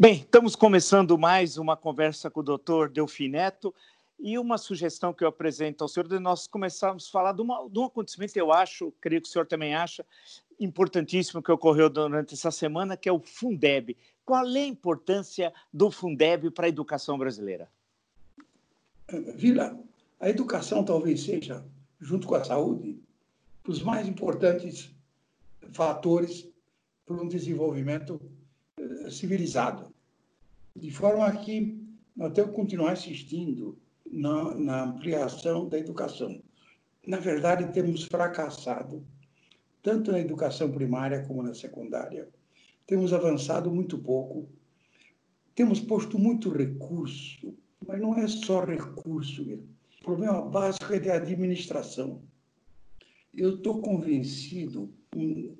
Bem, estamos começando mais uma conversa com o doutor Delfim Neto e uma sugestão que eu apresento ao senhor de nós começarmos a falar de, uma, de um acontecimento, eu acho, creio que o senhor também acha, importantíssimo que ocorreu durante essa semana, que é o Fundeb. Qual é a importância do Fundeb para a educação brasileira? Vila, a educação talvez seja, junto com a saúde, os mais importantes fatores para um desenvolvimento civilizado. De forma que nós temos que continuar insistindo na, na ampliação da educação. Na verdade, temos fracassado tanto na educação primária como na secundária. Temos avançado muito pouco, temos posto muito recurso, mas não é só recurso. O problema básico é de administração. Eu estou convencido,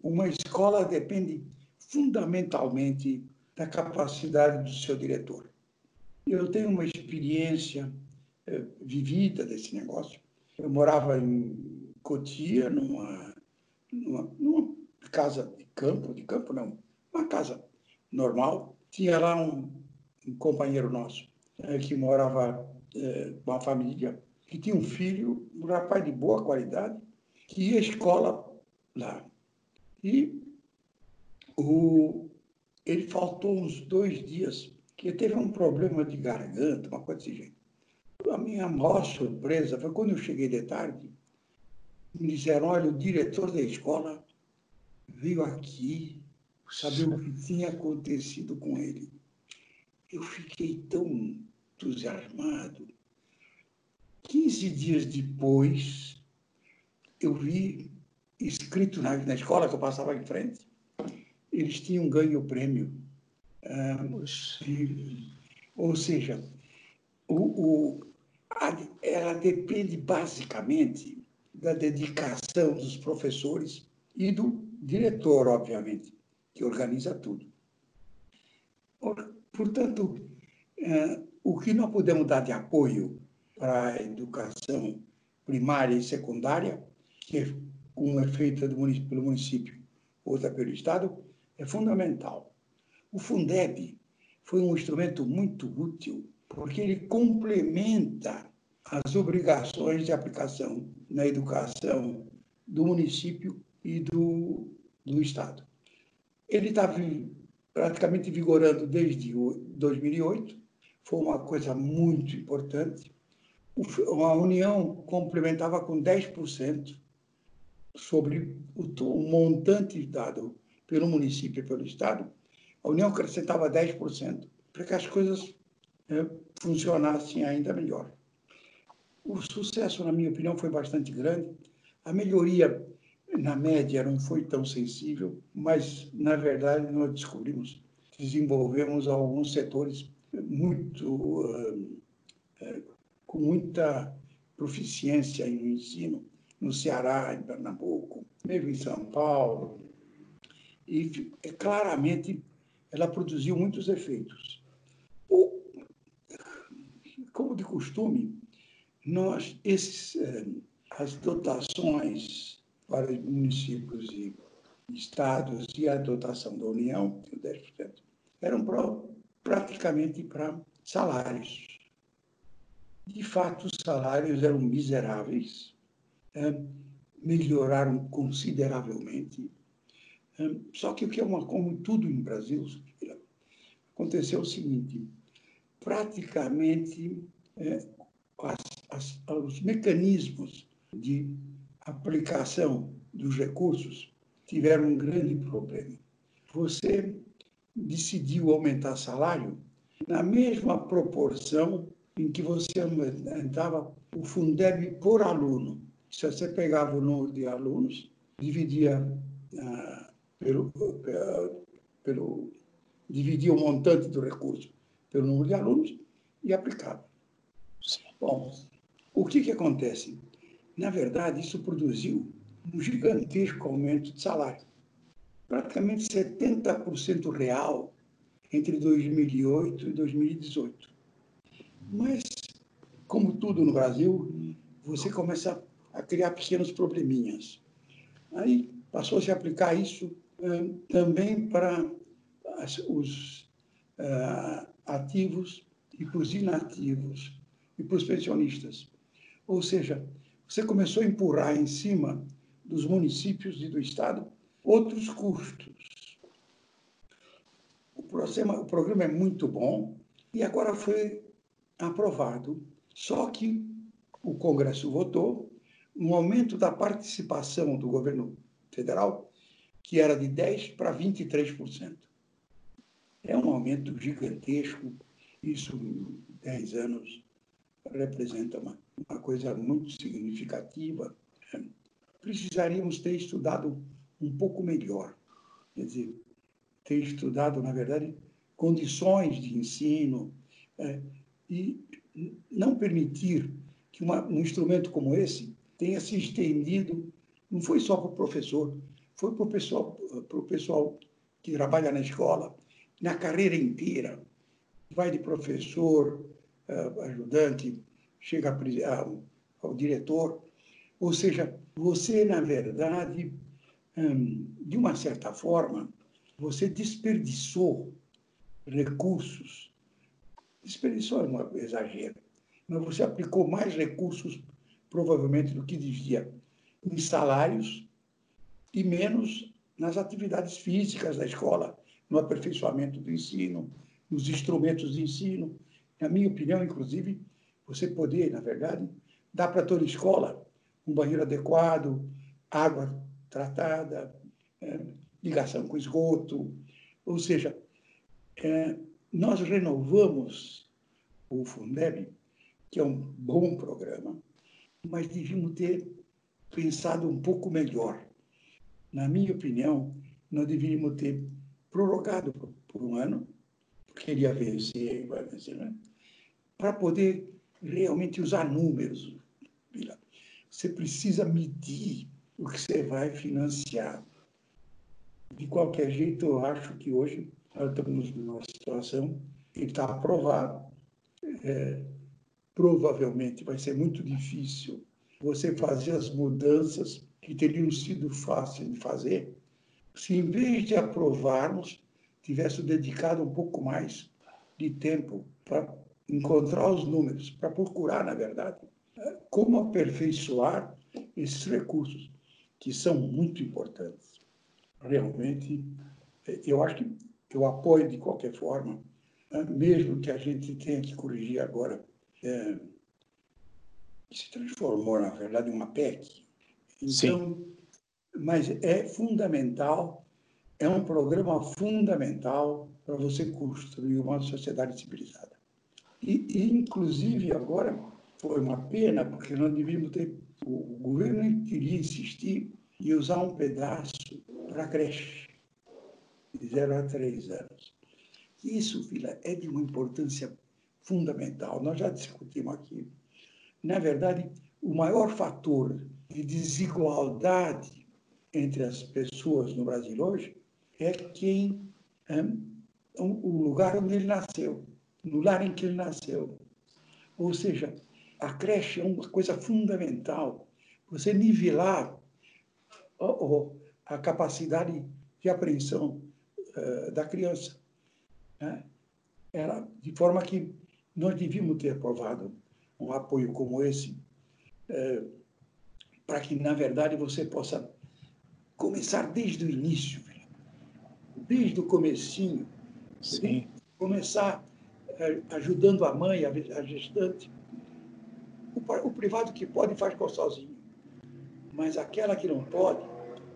uma escola depende fundamentalmente da capacidade do seu diretor. Eu tenho uma experiência é, vivida desse negócio. Eu morava em Cotia, numa, numa, numa, casa de campo, de campo não, uma casa normal. Tinha lá um, um companheiro nosso é, que morava é, com uma família, que tinha um filho, um rapaz de boa qualidade, que ia à escola lá. E o, ele faltou uns dois dias, que teve um problema de garganta, uma coisa desse jeito. A minha maior surpresa foi quando eu cheguei de tarde, me disseram, olha, o diretor da escola veio aqui saber o que tinha acontecido com ele. Eu fiquei tão entusiasmado. 15 dias depois, eu vi escrito na, na escola que eu passava em frente, eles tinham ganho o prêmio. Ah, ou seja, o, o, a, ela depende basicamente da dedicação dos professores e do diretor, obviamente, que organiza tudo. Portanto, ah, o que nós podemos dar de apoio para a educação primária e secundária, que uma é feita pelo município, outra pelo Estado, é fundamental. O Fundeb foi um instrumento muito útil, porque ele complementa as obrigações de aplicação na educação do município e do, do Estado. Ele está praticamente vigorando desde 2008, foi uma coisa muito importante. A União complementava com 10% sobre o montante dado pelo município e pelo Estado, a União acrescentava 10%, para que as coisas é, funcionassem ainda melhor. O sucesso, na minha opinião, foi bastante grande. A melhoria, na média, não foi tão sensível, mas, na verdade, nós descobrimos, desenvolvemos alguns setores muito, uh, uh, com muita proficiência no ensino, no Ceará, em Pernambuco, mesmo em São Paulo, e é, claramente ela produziu muitos efeitos. O, como de costume, nós esses, eh, as dotações para os municípios e estados e a dotação da União, 10%, eram pra, praticamente para salários. De fato, os salários eram miseráveis, eh, melhoraram consideravelmente, só que o que é uma, como tudo no Brasil, aconteceu o seguinte: praticamente é, as, as, os mecanismos de aplicação dos recursos tiveram um grande problema. Você decidiu aumentar salário na mesma proporção em que você aumentava o Fundeb por aluno. Se você pegava o número de alunos, dividia ah, pelo, pelo dividir o montante do recurso pelo número de alunos e aplicava. Bom, o que, que acontece? Na verdade, isso produziu um gigantesco aumento de salário. Praticamente 70% real entre 2008 e 2018. Mas, como tudo no Brasil, você começa a criar pequenos probleminhas. Aí passou-se a aplicar isso também para os, uh, ativos e para os inativos e para os pensionistas. Ou seja, você começou a empurrar em cima dos municípios e do Estado outros custos. O programa, o programa é muito bom e agora foi aprovado. Só que o Congresso votou um aumento da participação do governo federal, que era de 10% para 23%. É um aumento gigantesco. Isso, em 10 anos, representa uma, uma coisa muito significativa. Precisaríamos ter estudado um pouco melhor. Quer dizer, ter estudado, na verdade, condições de ensino é, e não permitir que uma, um instrumento como esse tenha se estendido, não foi só para o professor, foi para o pessoal, para o pessoal que trabalha na escola, na carreira inteira. Vai de professor, uh, ajudante, chega a, a, ao diretor. Ou seja, você, na verdade, um, de uma certa forma, você desperdiçou recursos. Desperdiçou é um exagero, mas você aplicou mais recursos, provavelmente, do que devia, em salários e menos nas atividades físicas da escola, no aperfeiçoamento do ensino, nos instrumentos de ensino. Na minha opinião, inclusive, você poder, na verdade, dar para toda escola um banheiro adequado, água tratada, é, ligação com esgoto. Ou seja, é, nós renovamos o Fundeb, que é um bom programa, mas devíamos ter pensado um pouco melhor. Na minha opinião, nós deveríamos ter prorrogado por, por um ano, porque ele ia vencer, vai vencer, né? para poder realmente usar números. Você precisa medir o que você vai financiar. De qualquer jeito, eu acho que hoje nós estamos numa situação que está aprovado. É, provavelmente vai ser muito difícil você fazer as mudanças que teriam sido fáceis de fazer se, em vez de aprovarmos, tivesse dedicado um pouco mais de tempo para encontrar os números, para procurar, na verdade, como aperfeiçoar esses recursos, que são muito importantes. Realmente, eu acho que eu apoio de qualquer forma, mesmo que a gente tenha que corrigir agora, é, se transformou, na verdade, em uma PEC. Então, Sim. mas é fundamental, é um programa fundamental para você construir uma sociedade civilizada. E, e, inclusive, agora foi uma pena, porque nós devíamos ter. O governo queria insistir em usar um pedaço para creche, de 0 a 3 anos. Isso, Vila, é de uma importância fundamental. Nós já discutimos aqui. Na verdade, o maior fator de desigualdade entre as pessoas no Brasil hoje é quem é, o lugar onde ele nasceu no lar em que ele nasceu. Ou seja, a creche é uma coisa fundamental. Você nivelar a capacidade de apreensão da criança. Né? Era, de forma que nós devíamos ter aprovado um apoio como esse, para que, na verdade, você possa começar desde o início, desde o comecinho, Sim. começar é, ajudando a mãe, a gestante. O, privado que pode faz com sozinho, mas aquela que não pode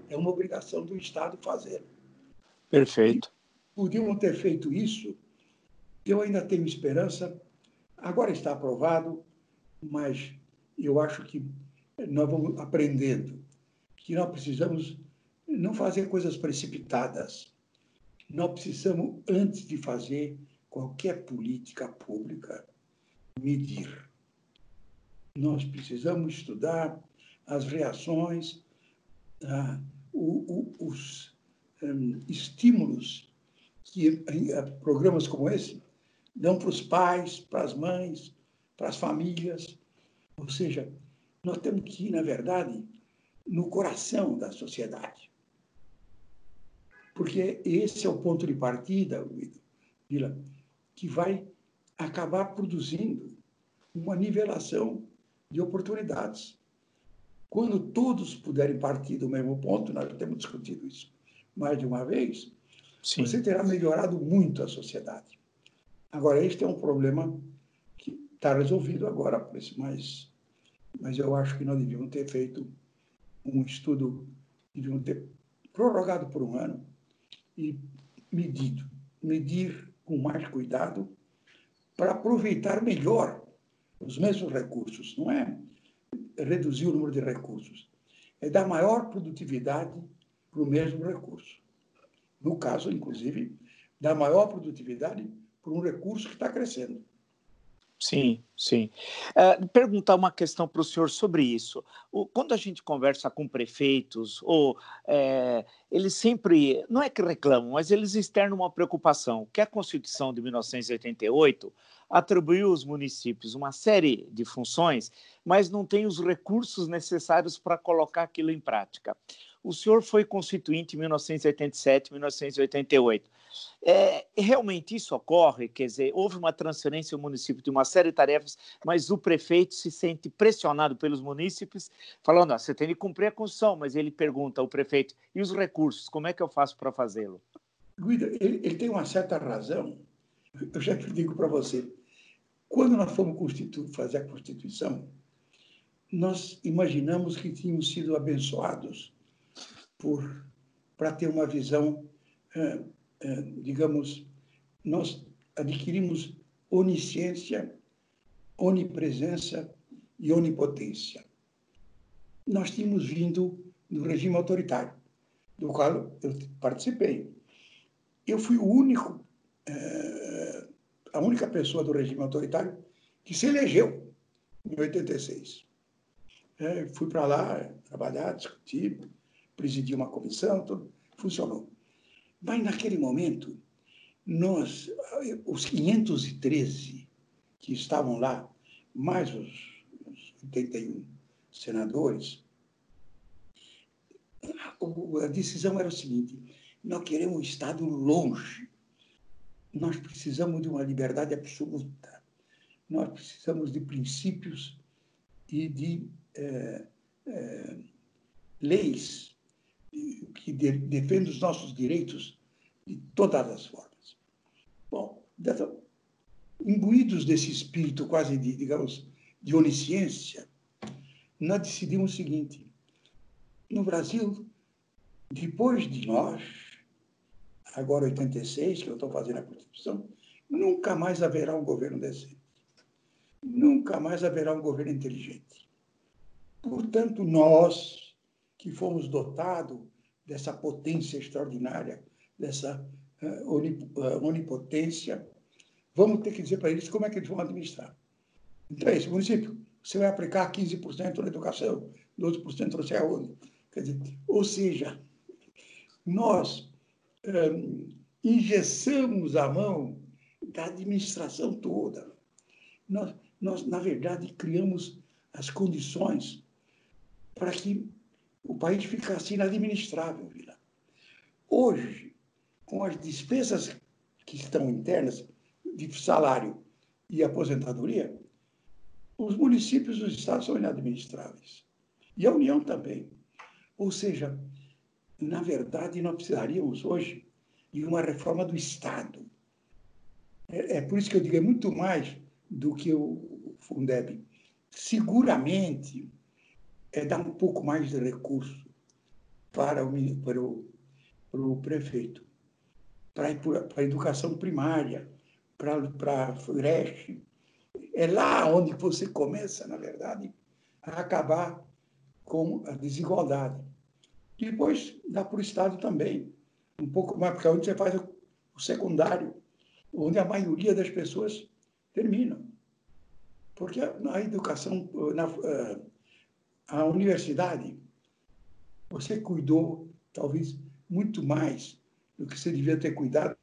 é uma obrigação do Estado fazer. Perfeito. E podiam ter feito isso. Eu ainda tenho esperança. Agora está aprovado, mas eu acho que nós vamos aprendendo que nós precisamos não fazer coisas precipitadas. Nós precisamos, antes de fazer, qualquer política pública medir. Nós precisamos estudar as reações, ah, o, o, os um, estímulos que eh, programas como esse dão para os pais, para as mães, para as famílias. Ou seja, nós temos que ir, na verdade, no coração da sociedade. Porque esse é o ponto de partida, Vila, que vai acabar produzindo uma nivelação de oportunidades. Quando todos puderem partir do mesmo ponto, nós já temos discutido isso mais de uma vez, Sim. você terá melhorado muito a sociedade. Agora, este é um problema que está resolvido agora, mas, mas eu acho que nós devíamos ter feito um estudo, devíamos ter prorrogado por um ano e medido, medir com mais cuidado para aproveitar melhor os mesmos recursos. Não é reduzir o número de recursos, é dar maior produtividade para o mesmo recurso. No caso, inclusive, dar maior produtividade por um recurso que está crescendo. Sim, sim. Uh, perguntar uma questão para o senhor sobre isso. O, quando a gente conversa com prefeitos, ou é, eles sempre, não é que reclamam, mas eles externam uma preocupação, que a Constituição de 1988 atribuiu aos municípios uma série de funções, mas não tem os recursos necessários para colocar aquilo em prática. O senhor foi constituinte em 1987, 1988. É, realmente isso ocorre, quer dizer, houve uma transferência ao município de uma série de tarefas, mas o prefeito se sente pressionado pelos munícipes, falando: ah, você tem que cumprir a Constituição, mas ele pergunta ao prefeito: e os recursos, como é que eu faço para fazê-lo? Guida, ele, ele, tem uma certa razão. Eu já digo para você: quando nós fomos fazer a Constituição, nós imaginamos que tínhamos sido abençoados para ter uma visão, eh, eh, digamos, nós adquirimos onisciência, onipresença e onipotência. Nós tínhamos vindo do regime autoritário, do qual eu participei. Eu fui o único, eh, a única pessoa do regime autoritário que se elegeu em 86. fui para lá trabalhar, discutir, presidir uma comissão, tudo, funcionou. Mas naquele momento, nós, os 513 que estavam lá, mais os, os 81 senadores, a, a decisão era o seguinte: nós queremos um Estado longe, nós precisamos de uma liberdade absoluta, nós precisamos de princípios e de é, é, leis que de, defende os nossos direitos de todas as formas. Bom, dessa, imbuídos desse espírito quase de, digamos, de onisciência, nós decidimos o seguinte: no Brasil, depois de nós, agora 86, que eu estou fazendo a Constituição, nunca mais haverá um governo decente. Nunca mais haverá um governo inteligente. Portanto, nós, que fomos dotados dessa potência extraordinária, dessa uh, onipotência, vamos ter que dizer para eles como é que eles vão administrar. Então, esse município, você vai aplicar 15% na educação, 12% não sei aonde. Quer dizer, ou seja, nós um, engessamos a mão da administração toda. Nós, nós, na verdade, criamos as condições para que o país ficasse inadministrável, Vila. Hoje, com as despesas que estão internas de salário e aposentadoria, os municípios e os estados são inadministráveis. E a União também. Ou seja, na verdade, nós precisaríamos hoje de uma reforma do Estado. É, é por isso que eu digo, é muito mais do que o Fundeb. Seguramente, é dar um pouco mais de recurso para o, para o, para o prefeito, para, para a educação primária, para, para a creche. É lá onde você começa, na verdade, a acabar com a desigualdade. Depois dá para o Estado também, um pouco mais, porque é onde você faz o secundário, onde a maioria das pessoas terminam. Porque na educação, na, eh, a universidade, você cuidou talvez muito mais do que você devia ter cuidado,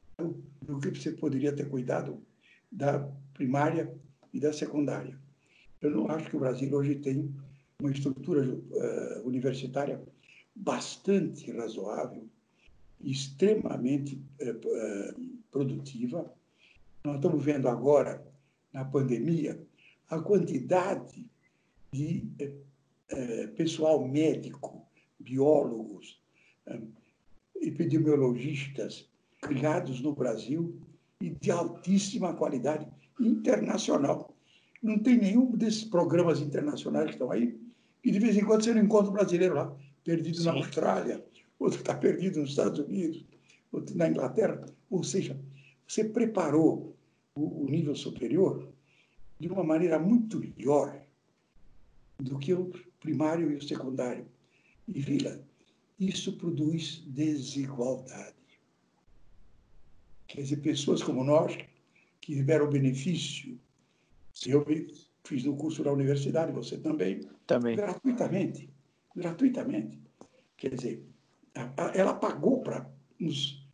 do que você poderia ter cuidado da primária e da secundária. Eu não acho que o Brasil hoje tem uma estrutura uh, universitária bastante razoável, extremamente uh, produtiva Nós estamos vendo agora, na pandemia, a quantidade de pessoal médico, biólogos, eh, epidemiologistas criados no Brasil e de altíssima qualidade internacional. Não tem nenhum desses programas internacionais que estão aí, e de vez em quando você não encontra um brasileiro lá, perdido Sim. na Austrália, outro está perdido nos Estados Unidos, outro na Inglaterra. Ou seja, você preparou o, o nível superior de uma maneira muito melhor do que o primário e o secundário. E, Vila, isso produz desigualdade. Quer dizer, pessoas como nós, que tiveram benefício, eu fiz no curso da universidade, você também, também. gratuitamente, gratuitamente. Quer dizer, ela pagou para nos,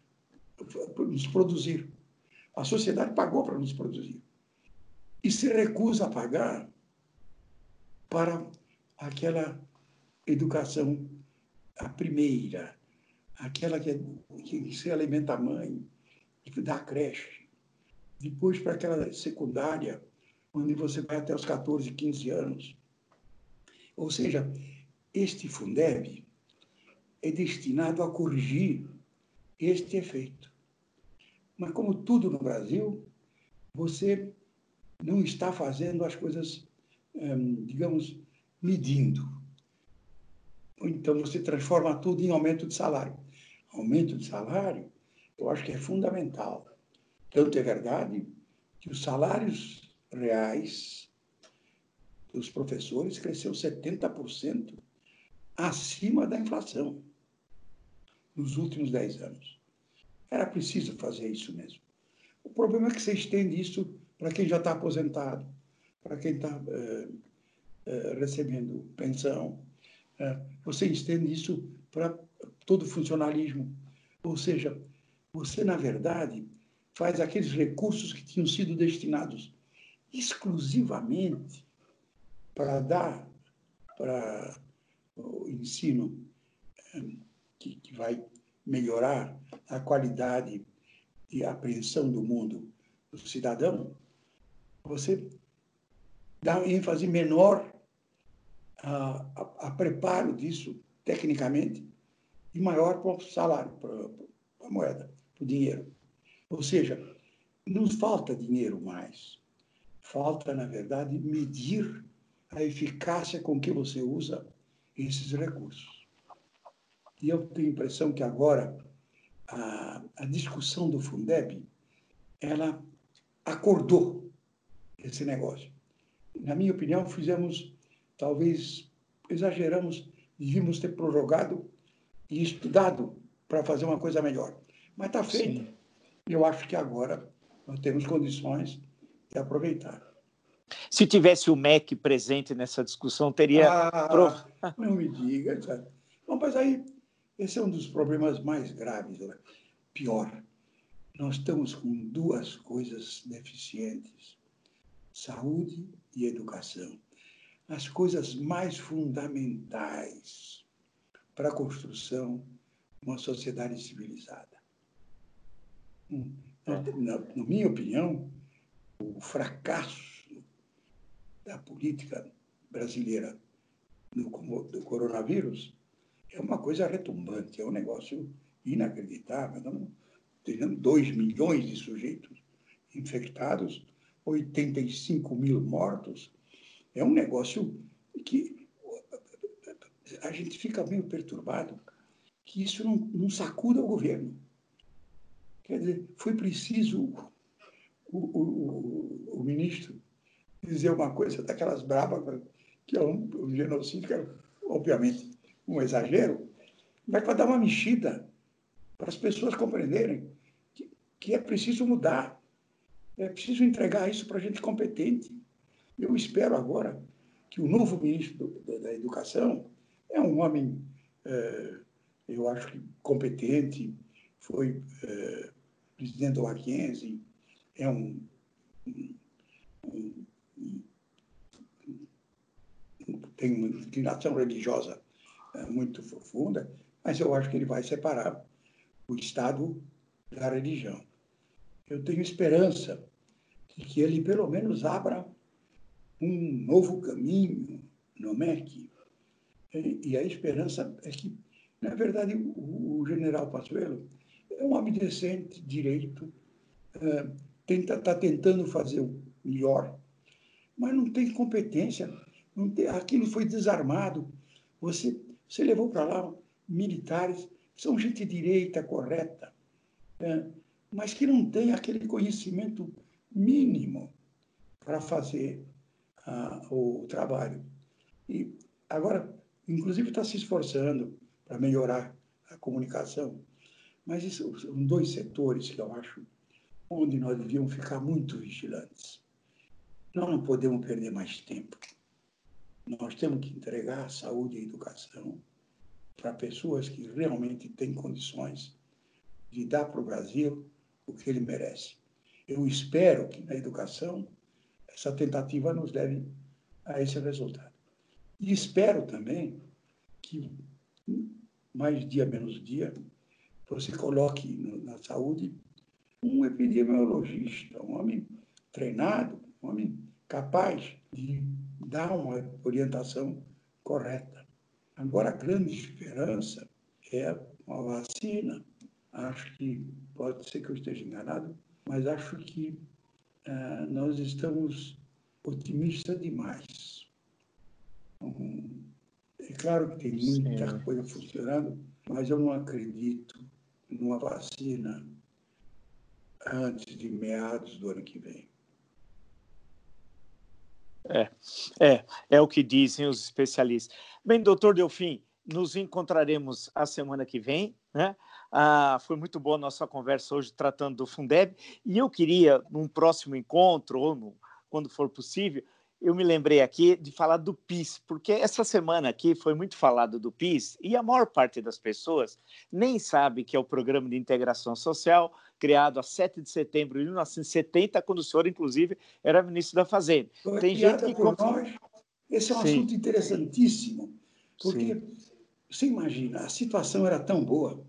nos produzir. A sociedade pagou para nos produzir. E se recusa a pagar para aquela educação, a primeira, aquela que, que se alimenta a mãe, que dá a creche. Depois para aquela secundária, onde você vai até os 14, 15 anos. Ou seja, este Fundeb é destinado a corrigir este efeito. Mas, como tudo no Brasil, você não está fazendo as coisas, hum, digamos, medindo. Então, você transforma tudo em aumento de salário. Aumento de salário, eu acho que é fundamental. Tanto é verdade que os salários reais dos professores cresceu 70% acima da inflação nos últimos 10 anos. Era preciso fazer isso mesmo. O problema é que você estende isso para quem já está aposentado, para quem está é, recebendo pensão. É, você estende isso para todo o funcionalismo. Ou seja, você, na verdade, faz aqueles recursos que tinham sido destinados exclusivamente para dar para o ensino que, que vai melhorar a qualidade e a apreensão do mundo do cidadão, você dá ênfase menor a, a, a preparo disso tecnicamente e maior para o salário, para, para a moeda, para o dinheiro. Ou seja, não falta dinheiro mais. Falta, na verdade, medir a eficácia com que você usa esses recursos. E eu tenho a impressão que agora a, a discussão do Fundeb, ela acordou esse negócio. Na minha opinião, fizemos, talvez exageramos, devíamos ter prorrogado e estudado para fazer uma coisa melhor. Mas está feito. E eu acho que agora nós temos condições de aproveitar. Se tivesse o MEC presente nessa discussão, teria. Ah, não me diga. Sabe? Bom, mas aí, esse é um dos problemas mais graves. Né? Pior, nós estamos com duas coisas deficientes: saúde e educação. As coisas mais fundamentais para a construção de uma sociedade civilizada. Hum, na, na, na minha opinião, o fracasso da política brasileira no, do coronavírus é uma coisa retumbante, é um negócio inacreditável. Estamos tendo 2 milhões de sujeitos infectados, 85 mil mortos. É um negócio que a gente fica meio perturbado que isso não, não sacuda o governo. Quer dizer, foi preciso o, o, o, o ministro dizer uma coisa daquelas bravas, que é um, um genocídio, que é, obviamente, um exagero, mas para dar uma mexida, para as pessoas compreenderem que, que é preciso mudar, é preciso entregar isso para gente competente. Eu espero agora que o novo ministro do, da Educação é um homem, é, eu acho que competente, foi é, presidente do Mackenzie, é um, um, um tem uma inclinação religiosa é, muito profunda, mas eu acho que ele vai separar o Estado da religião. Eu tenho esperança e que ele pelo menos abra um novo caminho no MEC. E a esperança é que, na verdade, o, general Passuelo é um homem decente, direito, está tá tentando fazer o melhor, mas não tem competência. Não tem, aquilo foi desarmado. Você, você levou para lá militares, são gente direita, correta, é, mas que não tem aquele conhecimento mínimo para fazer o trabalho. E agora, inclusive, está se esforçando para melhorar a comunicação. Mas isso são dois setores que eu acho onde nós devíamos ficar muito vigilantes. Nós não podemos perder mais tempo. Nós temos que entregar saúde e educação para pessoas que realmente têm condições de dar para o Brasil o que ele merece. Eu espero que na educação essa tentativa nos leve a esse resultado. E espero também que, mais dia menos dia, você coloque na saúde um epidemiologista, um homem treinado, um homem capaz de dar uma orientação correta. Agora, a grande esperança é uma vacina. Acho que, pode ser que eu esteja enganado, mas acho que uh, nós estamos otimistas demais. Um, é claro que tem muita Sim. coisa funcionando, mas eu não acredito numa vacina antes de meados do ano que vem. É, é, é o que dizem os especialistas. Bem, doutor Delfim, nos encontraremos a semana que vem, né? Ah, foi muito boa a nossa conversa hoje tratando do Fundeb, e eu queria, num próximo encontro, ou no, quando for possível, eu me lembrei aqui de falar do PIS, porque essa semana aqui foi muito falado do PIS e a maior parte das pessoas nem sabe que é o Programa de Integração Social, criado a 7 de setembro de 1970, quando o senhor, inclusive, era ministro da Fazenda. Tem gente que. Por nós. Esse é um Sim. assunto interessantíssimo, porque Sim. você imagina, a situação era tão boa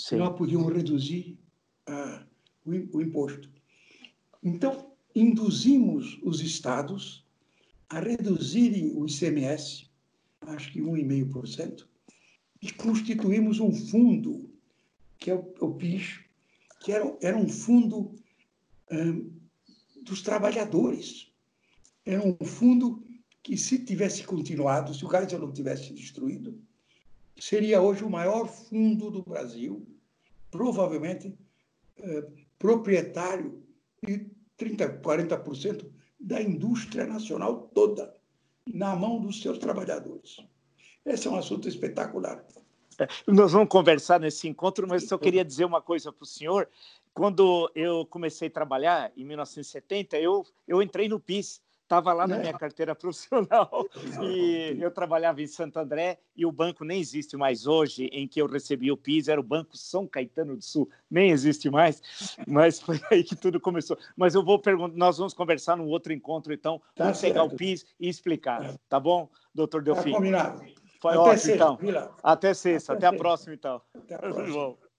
Sim. nós podíamos reduzir ah, o, o imposto. Então, induzimos os estados a reduzirem o ICMS, acho que 1,5%, e constituímos um fundo, que é o, o PIS, que era, era um fundo um, dos trabalhadores. Era um fundo que, se tivesse continuado, se o Geisel não tivesse destruído, seria hoje o maior fundo do Brasil, provavelmente eh, proprietário de 30%, 40% da indústria nacional toda na mão dos seus trabalhadores. Esse é um assunto espetacular. É, nós vamos conversar nesse encontro, mas só queria dizer uma coisa para o senhor. Quando eu comecei a trabalhar, em 1970, eu, eu entrei no PIS estava lá na minha carteira profissional e eu trabalhava em Santo André e o banco nem existe mais hoje, em que eu recebi o PIS, era o Banco São Caetano do Sul, nem existe mais, mas foi aí que tudo começou. Mas eu vou perguntar, nós vamos conversar num outro encontro, então, tá vamos pegar o PIS e explicar, é. tá bom, doutor Delfim? Tá combinado. Foi até ótimo, sexta, então. Até sexta, até, até a próxima, então. Até a próxima.